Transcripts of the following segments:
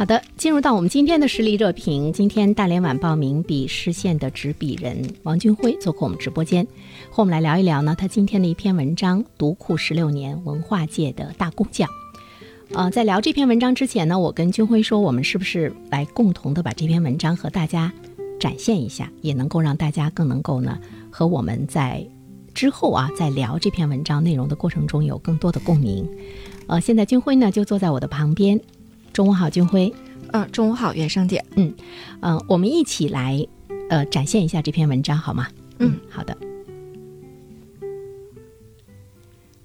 好的，进入到我们今天的实力热评。今天大连晚报名笔视线的执笔人王军辉做客我们直播间，和我们来聊一聊呢他今天的一篇文章《读库十六年：文化界的大工匠》。呃，在聊这篇文章之前呢，我跟军辉说，我们是不是来共同的把这篇文章和大家展现一下，也能够让大家更能够呢和我们在之后啊在聊这篇文章内容的过程中有更多的共鸣。呃，现在军辉呢就坐在我的旁边。中午好，军辉。嗯，中午好，袁生姐。嗯，嗯，我们一起来，呃，展现一下这篇文章好吗？嗯，好的。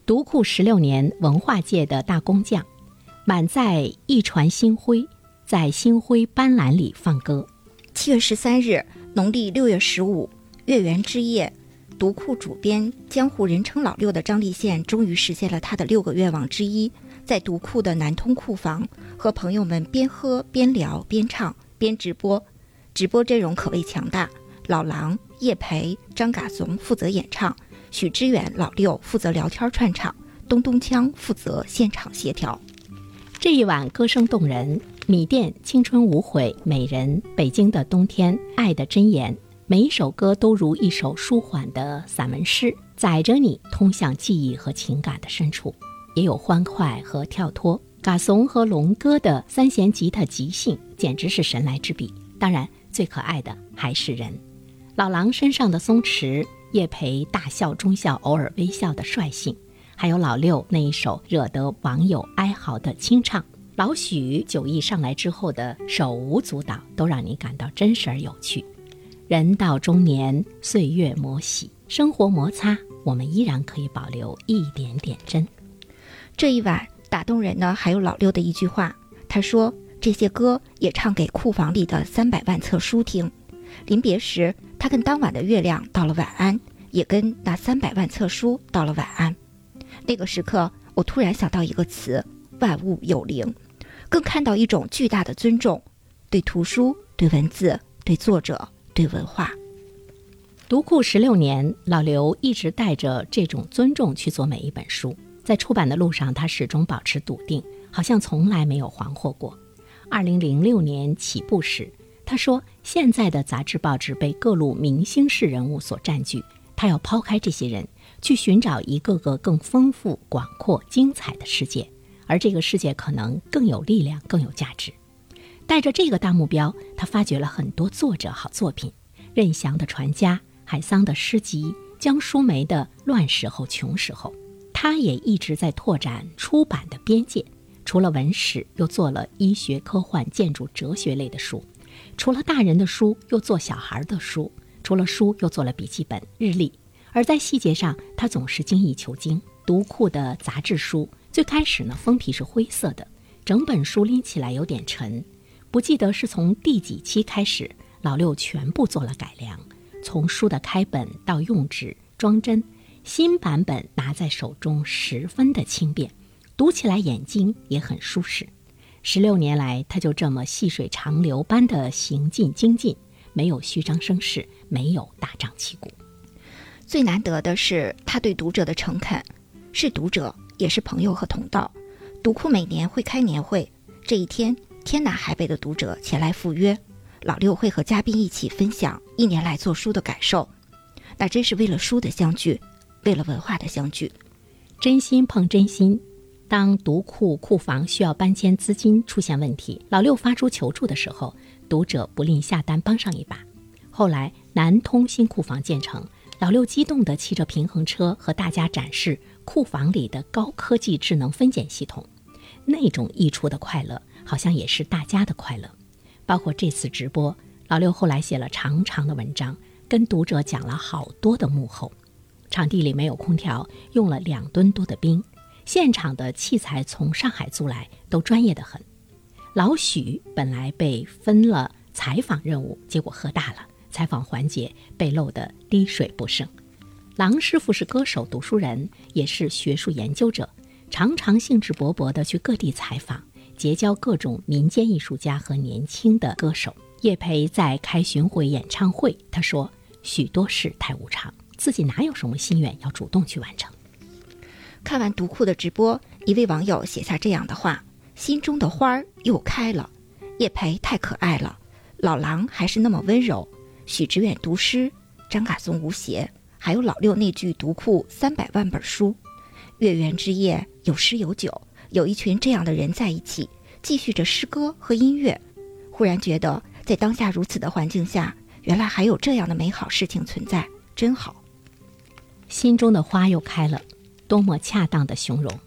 独库十六年，文化界的大工匠，满载一船星辉，在星辉斑斓里放歌。七月十三日，农历六月十五，月圆之夜，独库主编、江湖人称老六的张立宪，终于实现了他的六个愿望之一。在独库的南通库房，和朋友们边喝边聊边唱边直播，直播阵容可谓强大。老狼、叶培、张嘎怂负责演唱，许知远、老六负责聊天串场，东东锵负责现场协调。这一晚歌声动人，米店青春无悔，美人北京的冬天，爱的箴言，每一首歌都如一首舒缓的散文诗，载着你通向记忆和情感的深处。也有欢快和跳脱，嘎怂和龙哥的三弦吉他即兴简直是神来之笔。当然，最可爱的还是人，老狼身上的松弛，叶培大笑中笑、偶尔微笑的率性，还有老六那一首惹得网友哀嚎的清唱，老许酒意上来之后的手舞足蹈，都让你感到真实而有趣。人到中年，岁月磨洗，生活摩擦，我们依然可以保留一点点真。这一晚打动人呢，还有老六的一句话。他说：“这些歌也唱给库房里的三百万册书听。”临别时，他跟当晚的月亮道了晚安，也跟那三百万册书道了晚安。那个时刻，我突然想到一个词：万物有灵，更看到一种巨大的尊重，对图书、对文字、对作者、对文化。读库十六年，老刘一直带着这种尊重去做每一本书。在出版的路上，他始终保持笃定，好像从来没有惶惑过。二零零六年起步时，他说：“现在的杂志报纸被各路明星式人物所占据，他要抛开这些人，去寻找一个个更丰富、广阔、精彩的世界，而这个世界可能更有力量、更有价值。”带着这个大目标，他发掘了很多作者好作品：任翔的《传家》，海桑的诗集，江淑梅的《乱时候穷时候》。他也一直在拓展出版的边界，除了文史，又做了医学、科幻、建筑、哲学类的书；除了大人的书，又做小孩的书；除了书，又做了笔记本、日历。而在细节上，他总是精益求精。读库的杂志书最开始呢，封皮是灰色的，整本书拎起来有点沉。不记得是从第几期开始，老六全部做了改良，从书的开本到用纸、装帧。新版本拿在手中十分的轻便，读起来眼睛也很舒适。十六年来，他就这么细水长流般的行进精进，没有虚张声势，没有大张旗鼓。最难得的是他对读者的诚恳，是读者，也是朋友和同道。读库每年会开年会，这一天天南海北的读者前来赴约，老六会和嘉宾一起分享一年来做书的感受，那真是为了书的相聚。为了文化的相聚，真心碰真心。当独库库房需要搬迁资金出现问题，老六发出求助的时候，读者不吝下单帮上一把。后来南通新库房建成，老六激动地骑着平衡车和大家展示库房里的高科技智能分拣系统，那种溢出的快乐，好像也是大家的快乐。包括这次直播，老六后来写了长长的文章，跟读者讲了好多的幕后。场地里没有空调，用了两吨多的冰，现场的器材从上海租来，都专业的很。老许本来被分了采访任务，结果喝大了，采访环节被漏得滴水不剩。郎师傅是歌手、读书人，也是学术研究者，常常兴致勃勃地去各地采访，结交各种民间艺术家和年轻的歌手。叶培在开巡回演唱会，他说：“许多事太无常。”自己哪有什么心愿要主动去完成？看完读库的直播，一位网友写下这样的话：“心中的花儿又开了，叶培太可爱了，老狼还是那么温柔，许知远读诗，张嘎松无邪，还有老六那句读库三百万本书，月圆之夜有诗有酒，有一群这样的人在一起，继续着诗歌和音乐，忽然觉得在当下如此的环境下，原来还有这样的美好事情存在，真好。”心中的花又开了，多么恰当的形容！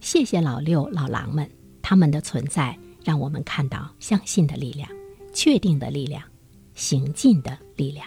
谢谢老六、老狼们，他们的存在让我们看到相信的力量、确定的力量、行进的力量。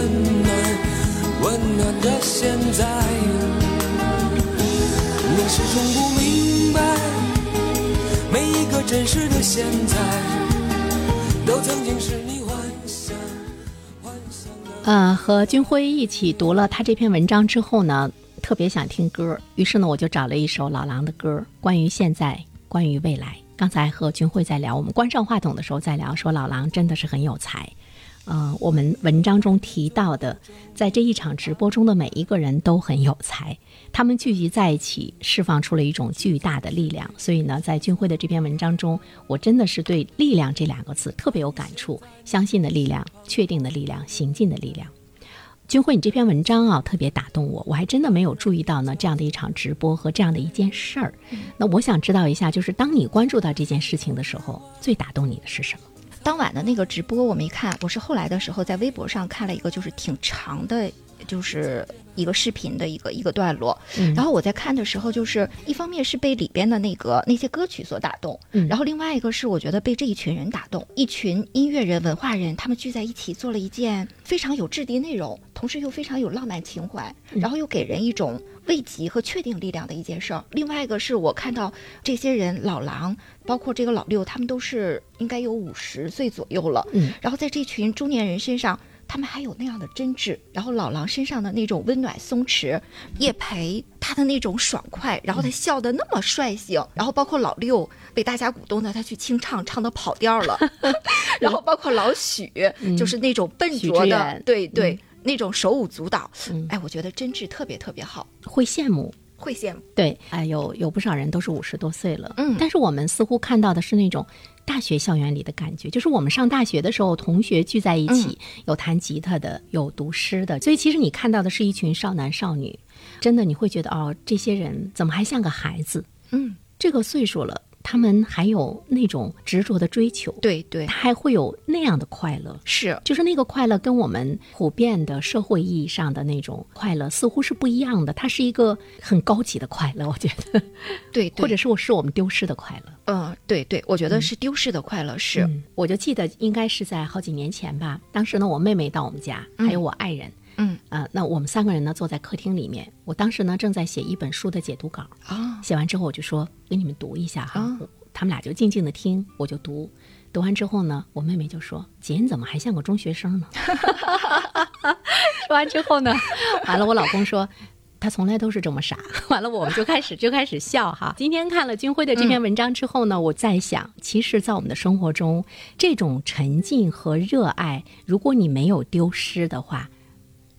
温暖的现在。你始终不明白，每一个真实的现在，都曾经是你幻想、幻想。呃，和军辉一起读了他这篇文章之后呢，特别想听歌，于是呢，我就找了一首老狼的歌，关于现在，关于未来。刚才和军辉在聊，我们关上话筒的时候在聊，说老狼真的是很有才。呃，我们文章中提到的，在这一场直播中的每一个人都很有才，他们聚集在一起，释放出了一种巨大的力量。所以呢，在军辉的这篇文章中，我真的是对“力量”这两个字特别有感触。相信的力量，确定的力量，行进的力量。军辉，你这篇文章啊，特别打动我。我还真的没有注意到呢，这样的一场直播和这样的一件事儿。那我想知道一下，就是当你关注到这件事情的时候，最打动你的是什么？当晚的那个直播，我没看，我是后来的时候在微博上看了一个，就是挺长的，就是一个视频的一个一个段落。然后我在看的时候，就是一方面是被里边的那个那些歌曲所打动，然后另外一个是我觉得被这一群人打动，一群音乐人、文化人，他们聚在一起做了一件非常有质地内容，同时又非常有浪漫情怀，然后又给人一种。慰藉和确定力量的一件事儿。另外一个是我看到这些人，老狼，包括这个老六，他们都是应该有五十岁左右了。嗯。然后在这群中年人身上，他们还有那样的真挚。然后老狼身上的那种温暖松弛，叶培他的那种爽快，然后他笑得那么率性。然后包括老六被大家鼓动的，他去清唱，唱的跑调了。然后包括老许，就是那种笨拙的，对对。那种手舞足蹈，哎，我觉得真挚特别特别好，会羡慕，会羡慕。对，哎，有有不少人都是五十多岁了，嗯，但是我们似乎看到的是那种大学校园里的感觉，就是我们上大学的时候，同学聚在一起，有弹吉他的，有读诗的，所以其实你看到的是一群少男少女，真的你会觉得哦，这些人怎么还像个孩子？嗯，这个岁数了，他们还有那种执着的追求，对对。他还会有那样的快乐。是，就是那个快乐跟我们普遍的社会意义上的那种快乐似乎是不一样的，它是一个很高级的快乐，我觉得，对对，或者是我是我们丢失的快乐。嗯，对对，我觉得是丢失的快乐，是。嗯我就记得应该是在好几年前吧，当时呢，我妹妹到我们家，还有我爱人，嗯呃，那我们三个人呢坐在客厅里面，我当时呢正在写一本书的解读稿，啊写完之后我就说给你们读一下哈，他们俩就静静的听，我就读，读完之后呢，我妹妹就说：“姐，你怎么还像个中学生呢？” 说完之后呢，完了我老公说。他从来都是这么傻，完了我们就开始就开始笑哈。今天看了军辉的这篇文章之后呢，我在想，其实，在我们的生活中，这种沉浸和热爱，如果你没有丢失的话，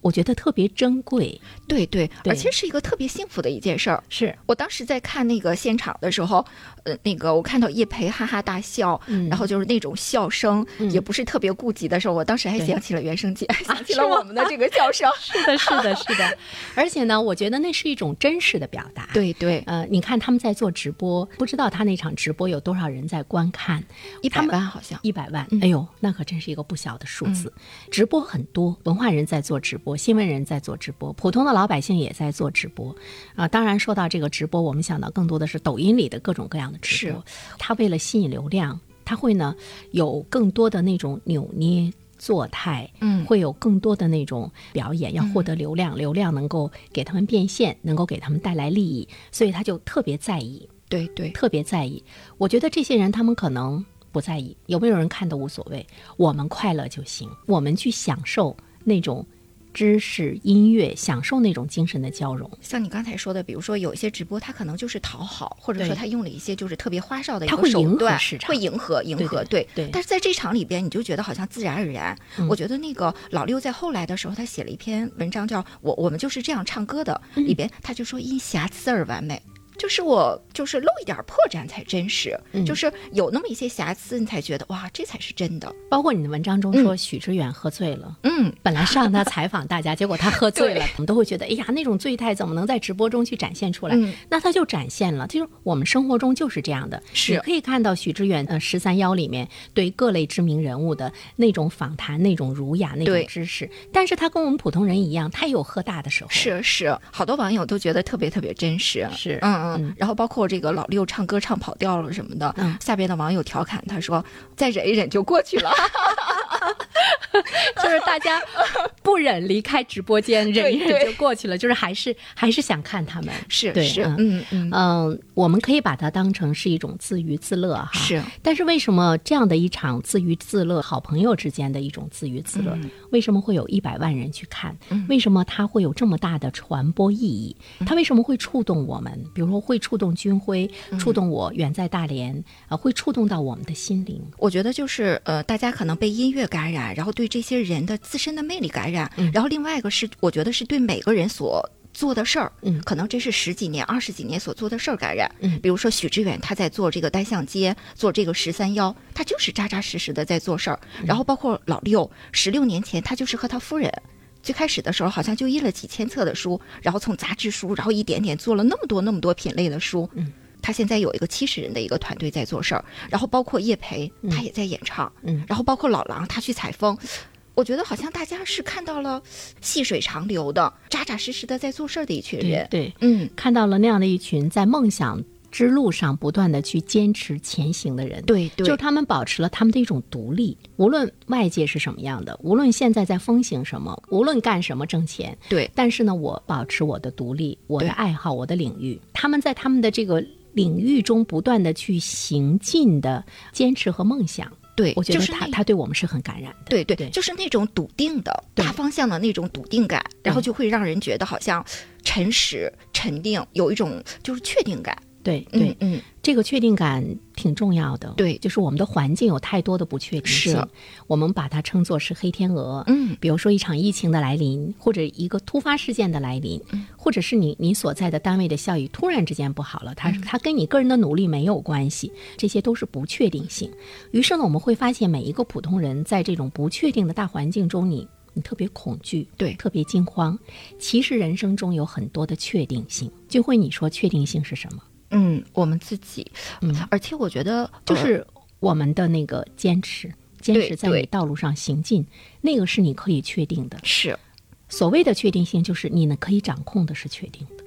我觉得特别珍贵。对对，对而且是一个特别幸福的一件事儿。是，我当时在看那个现场的时候，呃，那个我看到叶培哈哈大笑，嗯然后就是那种笑声，也不是特别顾及的时候，我当时还对想起了原声姐，想起了我们的这个笑声。是的，是的，是的。而且呢，我觉得那是一种真实的表达。。对对，呃，你看他们在做直播，不知道他那场直播有多少人在观看，一百万好像。一百万，哎呦，那可真是一个不小的数字。直播很多，文化人在做直播，新闻人在做直播，普通的老百姓也在做直播。啊、当然说到这个直播，我们想到更多的是抖音里的各种各样的直播。他为了吸引流量，他会呢有更多的那种扭捏。作态，嗯会有更多的那种表演，要获得流量，流量能够给他们变现，能够给他们带来利益，所以他就特别在意。对对，特别在意。我觉得这些人他们可能不在意，有没有人看都无所谓，我们快乐就行，我们去享受那种知识、音乐，享受那种精神的交融。像你刚才说的，比如说有一些直播，他可能就是讨好，或者说他用了一些就是特别花哨的一个手段，会迎合迎合，对但是在这场里边，你就觉得好像自然而然。嗯我觉得那个老六在后来的时候，他写了一篇文章叫《我我们就是这样唱歌的》，嗯里边他就说因瑕疵而完美。就是我，就是露一点破绽才真实，嗯就是有那么一些瑕疵，你才觉得哇，这才是真的。包括你的文章中说许知远喝醉了。嗯，本来是让他采访大家，结果他喝醉了，我们都会觉得，哎呀，那种醉态怎么能在直播中去展现出来？嗯那他就展现了，就是我们生活中就是这样的。是你可以看到许知远呃十三幺里面对各类知名人物的那种访谈、那种儒雅、那种知识，但是他跟我们普通人一样，他也有喝大的时候。是是，好多网友都觉得特别特别真实。是嗯嗯，然后包括这个老六唱歌唱跑调了什么的，嗯下边的网友调侃他说：“再忍一忍就过去了。就是大家不忍离开直播间，忍一忍就过去了，就是还是还是想看他们。是”对是，嗯嗯嗯，嗯，我们可以把它当成是一种自娱自乐哈。是。但是为什么这样的一场自娱自乐，好朋友之间的一种自娱自乐，嗯为什么会有一百万人去看？为什么它会有这么大的传播意义？嗯它为什么会触动我们？比如说会触动军辉，嗯触动我远在大连，啊、会触动到我们的心灵。我觉得就是呃，大家可能被音乐感染，然后对这些人的自身的魅力感染，嗯然后另外一个是，我觉得是对每个人所。做的事儿，嗯可能这是十几年、二十几年所做的事儿感染。嗯比如说许知远他在做这个单向街，做这个十三幺，他就是扎扎实实的在做事儿。嗯然后包括老六，十六年前他就是和他夫人。最开始的时候，好像就印了几千册的书，然后从杂志书，然后一点点做了那么多那么多品类的书。嗯，他现在有一个七十人的一个团队在做事儿，然后包括叶培，他也在演唱，嗯然后包括老狼他去采风，我觉得好像大家是看到了细水长流的、扎扎实实的在做事儿的一群人。对，嗯，看到了那样的一群在梦想之路上不断的去坚持前行的人。对对，就是他们保持了他们的一种独立，无论外界是什么样的，无论现在在风行什么，无论干什么挣钱，对但是呢，我保持我的独立，我的爱好，我的领域。他们在他们的这个领域中不断的去行进的坚持和梦想，对，我觉得就是他他对我们是很感染的。对对对就是那种笃定的大方向的那种笃定感，然后就会让人觉得好像诚实、沉定，有一种就是确定感。对对嗯，嗯，这个确定感挺重要的。对就是我们的环境有太多的不确定性是，我们把它称作是黑天鹅。嗯，比如说一场疫情的来临，或者一个突发事件的来临，嗯或者是你你所在的单位的效益突然之间不好了，嗯它它跟你个人的努力没有关系，这些都是不确定性。于是呢，我们会发现每一个普通人在这种不确定的大环境中，你。你特别恐惧，对特别惊慌。其实人生中有很多的确定性。就会，你说确定性是什么？嗯，我们自己，嗯，而且我觉得呃就是我们的那个坚持，坚持在你道路上行进，那个是你可以确定的。是所谓的确定性，就是你呢可以掌控的是确定的。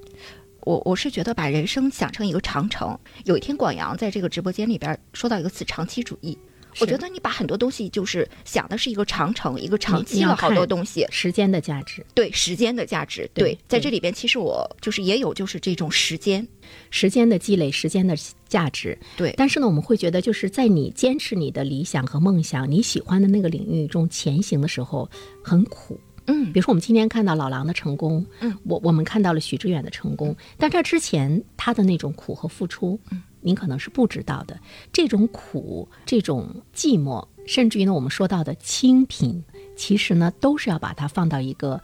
我我是觉得把人生想成一个长城。有一天广阳在这个直播间里边说到一个词“长期主义”，我觉得你把很多东西就是想的是一个长城，一个长期了好多东西。时间的价值，对时间的价值，对对，在这里边其实我就是也有就是这种时间，时间的积累，时间的价值。对，但是呢，我们会觉得，就是在你坚持你的理想和梦想，你喜欢的那个领域中前行的时候，很苦。嗯比如说，我们今天看到老狼的成功，嗯，我我们看到了许知远的成功，但这之前他的那种苦和付出，嗯，您可能是不知道的。这种苦，这种寂寞，甚至于呢，我们说到的清贫，其实呢，都是要把它放到一个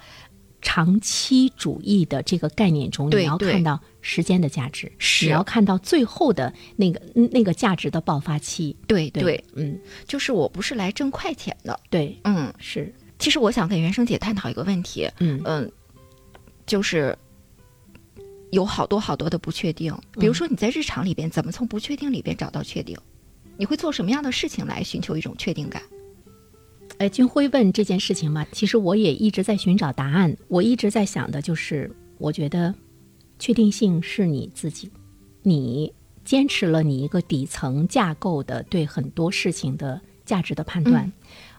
长期主义的这个概念中，你要看到时间的价值，你要看到最后的那个那个价值的爆发期。对，对对，嗯，就是我不是来挣快钱的，对，嗯，是，其实我想跟袁生姐探讨一个问题，嗯。嗯，就是有好多好多的不确定。比如说你在日常里边怎么从不确定里边找到确定？你会做什么样的事情来寻求一种确定感？哎，军辉问这件事情嘛，其实我也一直在寻找答案。我一直在想的就是，我觉得确定性是你自己，你坚持了你一个底层架构的对很多事情的价值的判断，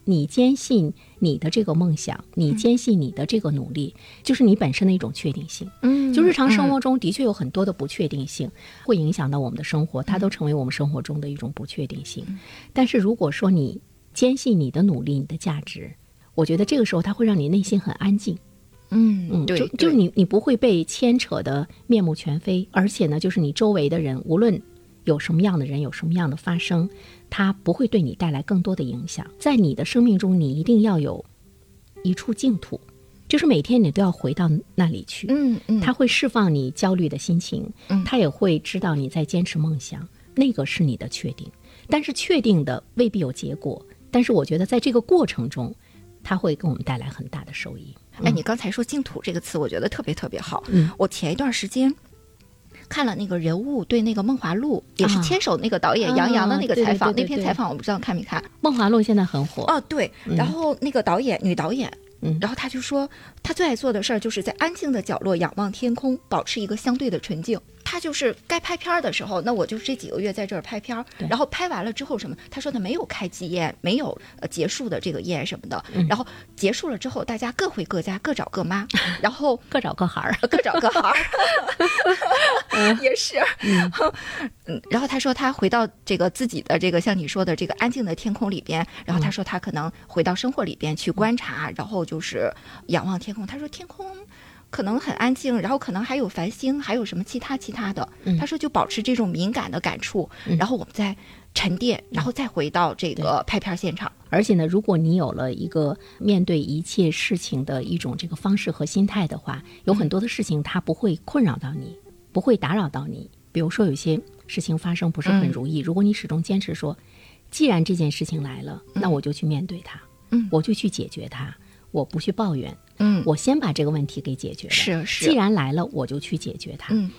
你坚信你的这个梦想，你坚信你的这个努力，就是你本身的一种确定性。嗯就日常生活中的确有很多的不确定性，会影响到我们的生活，它都成为我们生活中的一种不确定性。但是如果说你坚信你的努力、你的价值，我觉得这个时候它会让你内心很安静。嗯嗯，对，就就对你你不会被牵扯的面目全非，而且呢，就是你周围的人，无论有什么样的人，有什么样的发生，它不会对你带来更多的影响。在你的生命中，你一定要有一处净土，就是每天你都要回到那里去。嗯嗯，它会释放你焦虑的心情，嗯它也会知道你在坚持梦想，那个是你的确定。但是确定的未必有结果，但是我觉得在这个过程中，它会给我们带来很大的收益。哎，你刚才说“净土”这个词，我觉得特别特别好。嗯，我前一段时间看了那个人物对那个《梦华录》，也是啊牵手那个导演杨洋的那个采访，对对对那篇采访我不知道看没看？梦华录现在很火，哦，对，然后那个导演女导演。嗯然后他就说，他最爱做的事儿就是在安静的角落仰望天空，保持一个相对的纯净。他就是该拍片儿的时候，那我就是这几个月在这儿拍片儿，然后拍完了之后什么？他说他没有开机宴，没有呃结束的这个宴什么的。嗯然后结束了之后，大家各回各家，各找各妈，然后各找各孩儿。各找各孩儿，也是。嗯，然后他说他回到这个自己的这个像你说的这个安静的天空里边，然后他说他可能回到生活里边去观察，然后就是仰望天空。他说天空。可能很安静，然后可能还有繁星，还有什么其他其他的。嗯。他说就保持这种敏感的感触，然后我们再沉淀，然后再回到这个拍片现场。而且呢，如果你有了一个面对一切事情的一种这个方式和心态的话，有很多的事情它不会困扰到你，不会打扰到你。比如说有些事情发生不是很如意，如果你始终坚持说，既然这件事情来了，那我就去面对它，嗯。我就去解决它，我不去抱怨，嗯，我先把这个问题给解决了。是是既然来了，我就去解决它。嗯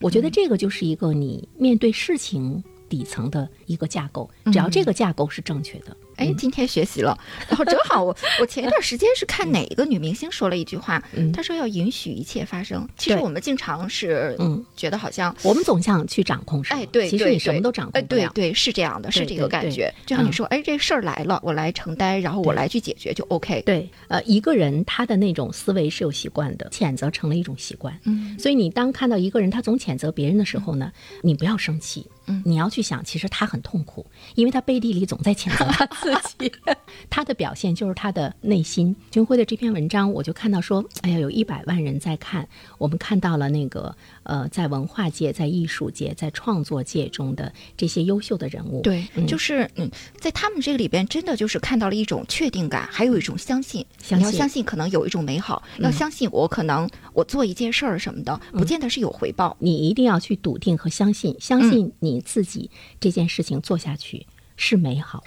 我觉得这个就是一个你面对事情底层的一个架构，只要这个架构是正确的，哎，今天学习了，然后正好我我前一段时间是看哪一个女明星说了一句话，嗯她说要允许一切发生。其实我们经常是嗯觉得好像。我们总想去掌控什么，哎，对，其实你什么都掌哎，控不了。对对，是这样的，是这个感觉。就像你嗯说，哎，这事儿来了，我来承担，然后我来去解决就 OK。对，呃，一个人他的那种思维是有习惯的，谴责成了一种习惯。嗯所以你当看到一个人他总谴责别人的时候呢，你不要生气，嗯。你要去想，其实他很痛苦，因为他背地里总在谴责他 自己，他的表现就是他的内心。军辉的这篇文章，我就看到说，哎呀，有一百万人在看，我们看到了那个呃，在文化界、在艺术界、在创作界中的这些优秀的人物，对，嗯。就是嗯，在他们这个里边，真的就是看到了一种确定感，还有一种相信。你要相信相信，可能有一种美好，要相信我可能我做一件事儿什么的，不见得是有回报。你一定要去笃定和相信，相信你自己这件事情做下去是美好。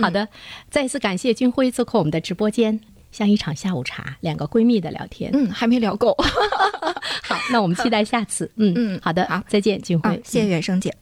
好的，再一次感谢军辉做客我们的直播间。像一场下午茶，两个闺蜜的聊天。嗯，还没聊够。好，那我们期待下次。嗯嗯好的，好再见，俊啊辉。，谢谢远生姐。